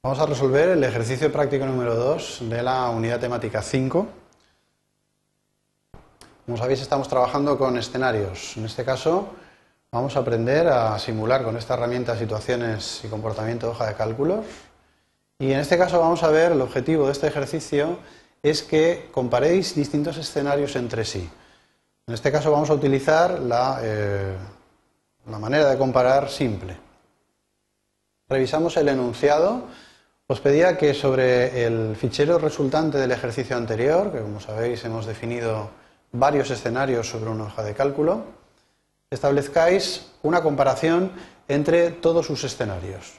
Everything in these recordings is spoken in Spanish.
Vamos a resolver el ejercicio práctico número 2 de la unidad temática 5. Como sabéis, estamos trabajando con escenarios. En este caso, vamos a aprender a simular con esta herramienta situaciones y comportamiento de hoja de cálculos. Y en este caso vamos a ver, el objetivo de este ejercicio es que comparéis distintos escenarios entre sí. En este caso vamos a utilizar la, eh, la manera de comparar simple. Revisamos el enunciado. Os pedía que sobre el fichero resultante del ejercicio anterior, que como sabéis hemos definido varios escenarios sobre una hoja de cálculo, establezcáis una comparación entre todos sus escenarios,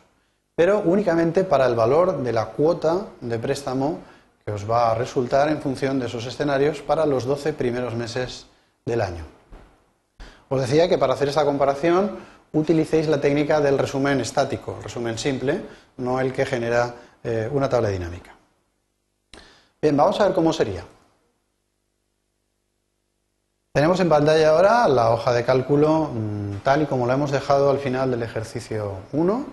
pero únicamente para el valor de la cuota de préstamo que os va a resultar en función de esos escenarios para los 12 primeros meses del año. Os decía que para hacer esta comparación utilicéis la técnica del resumen estático, el resumen simple, no el que genera eh, una tabla dinámica. Bien, vamos a ver cómo sería. Tenemos en pantalla ahora la hoja de cálculo mm, tal y como la hemos dejado al final del ejercicio 1.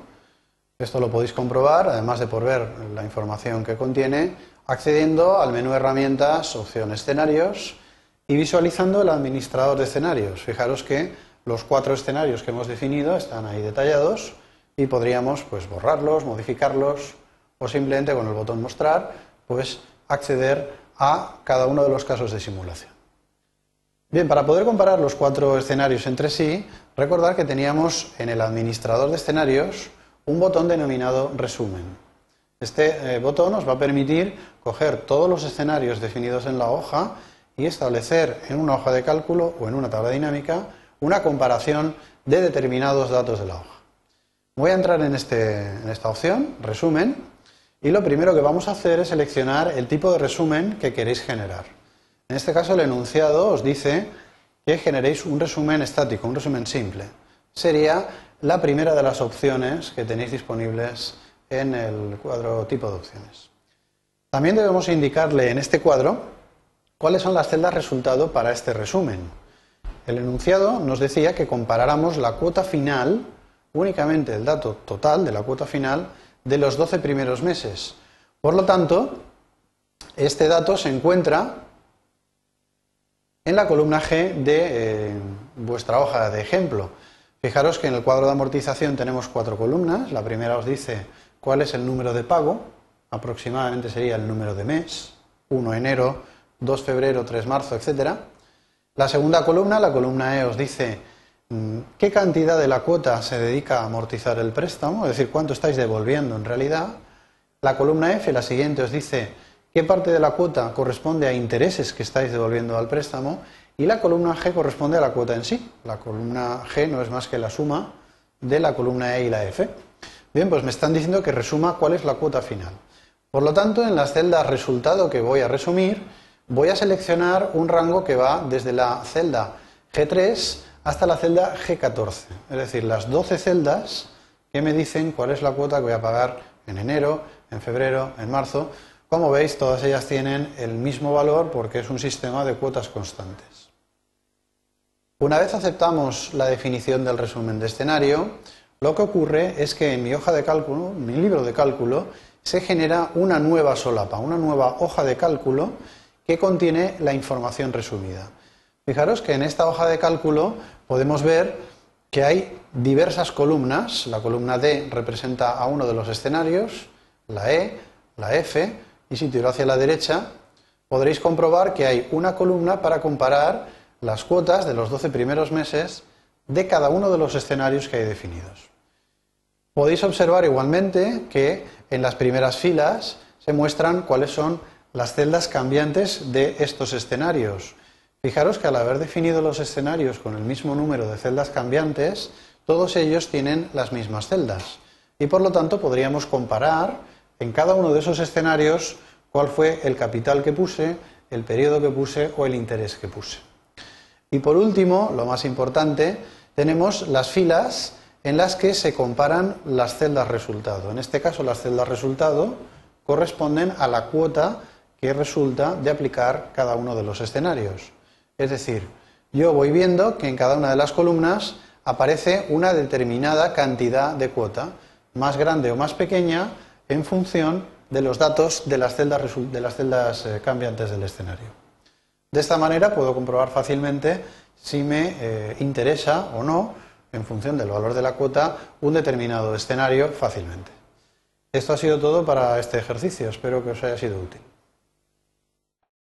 Esto lo podéis comprobar, además de por ver la información que contiene, accediendo al menú Herramientas, opción Escenarios y visualizando el administrador de escenarios. Fijaros que los cuatro escenarios que hemos definido están ahí detallados y podríamos pues borrarlos, modificarlos o simplemente con el botón mostrar pues acceder a cada uno de los casos de simulación. Bien, para poder comparar los cuatro escenarios entre sí, recordar que teníamos en el administrador de escenarios un botón denominado resumen. Este eh, botón nos va a permitir coger todos los escenarios definidos en la hoja y establecer en una hoja de cálculo o en una tabla dinámica una comparación de determinados datos de la hoja. Voy a entrar en, este, en esta opción, resumen, y lo primero que vamos a hacer es seleccionar el tipo de resumen que queréis generar. En este caso el enunciado os dice que generéis un resumen estático, un resumen simple. Sería la primera de las opciones que tenéis disponibles en el cuadro tipo de opciones. También debemos indicarle en este cuadro cuáles son las celdas resultado para este resumen. El enunciado nos decía que comparáramos la cuota final, únicamente el dato total de la cuota final, de los 12 primeros meses. Por lo tanto, este dato se encuentra en la columna G de eh, vuestra hoja de ejemplo. Fijaros que en el cuadro de amortización tenemos cuatro columnas. La primera os dice cuál es el número de pago, aproximadamente sería el número de mes, 1 enero, 2 febrero, 3 marzo, etcétera. La segunda columna, la columna E, os dice mm, qué cantidad de la cuota se dedica a amortizar el préstamo, es decir, cuánto estáis devolviendo en realidad. La columna F, la siguiente, os dice qué parte de la cuota corresponde a intereses que estáis devolviendo al préstamo. Y la columna G corresponde a la cuota en sí. La columna G no es más que la suma de la columna E y la F. Bien, pues me están diciendo que resuma cuál es la cuota final. Por lo tanto, en las celdas resultado que voy a resumir, voy a seleccionar un rango que va desde la celda G3 hasta la celda G14, es decir, las 12 celdas que me dicen cuál es la cuota que voy a pagar en enero, en febrero, en marzo. Como veis, todas ellas tienen el mismo valor porque es un sistema de cuotas constantes. Una vez aceptamos la definición del resumen de escenario, lo que ocurre es que en mi hoja de cálculo, mi libro de cálculo, se genera una nueva solapa, una nueva hoja de cálculo que contiene la información resumida. Fijaros que en esta hoja de cálculo podemos ver que hay diversas columnas. La columna D representa a uno de los escenarios, la E, la F, y si tiro hacia la derecha, podréis comprobar que hay una columna para comparar las cuotas de los 12 primeros meses de cada uno de los escenarios que hay definidos. Podéis observar igualmente que en las primeras filas se muestran cuáles son las celdas cambiantes de estos escenarios. Fijaros que al haber definido los escenarios con el mismo número de celdas cambiantes, todos ellos tienen las mismas celdas. Y por lo tanto podríamos comparar en cada uno de esos escenarios cuál fue el capital que puse, el periodo que puse o el interés que puse. Y por último, lo más importante, tenemos las filas en las que se comparan las celdas resultado. En este caso, las celdas resultado corresponden a la cuota que resulta de aplicar cada uno de los escenarios. Es decir, yo voy viendo que en cada una de las columnas aparece una determinada cantidad de cuota, más grande o más pequeña en función de los datos de las celdas, de eh, cambiantes del escenario. De esta manera puedo comprobar fácilmente si me eh, interesa o no, en función del valor de la cuota, un determinado escenario fácilmente. Esto ha sido todo para este ejercicio, espero que os haya sido útil.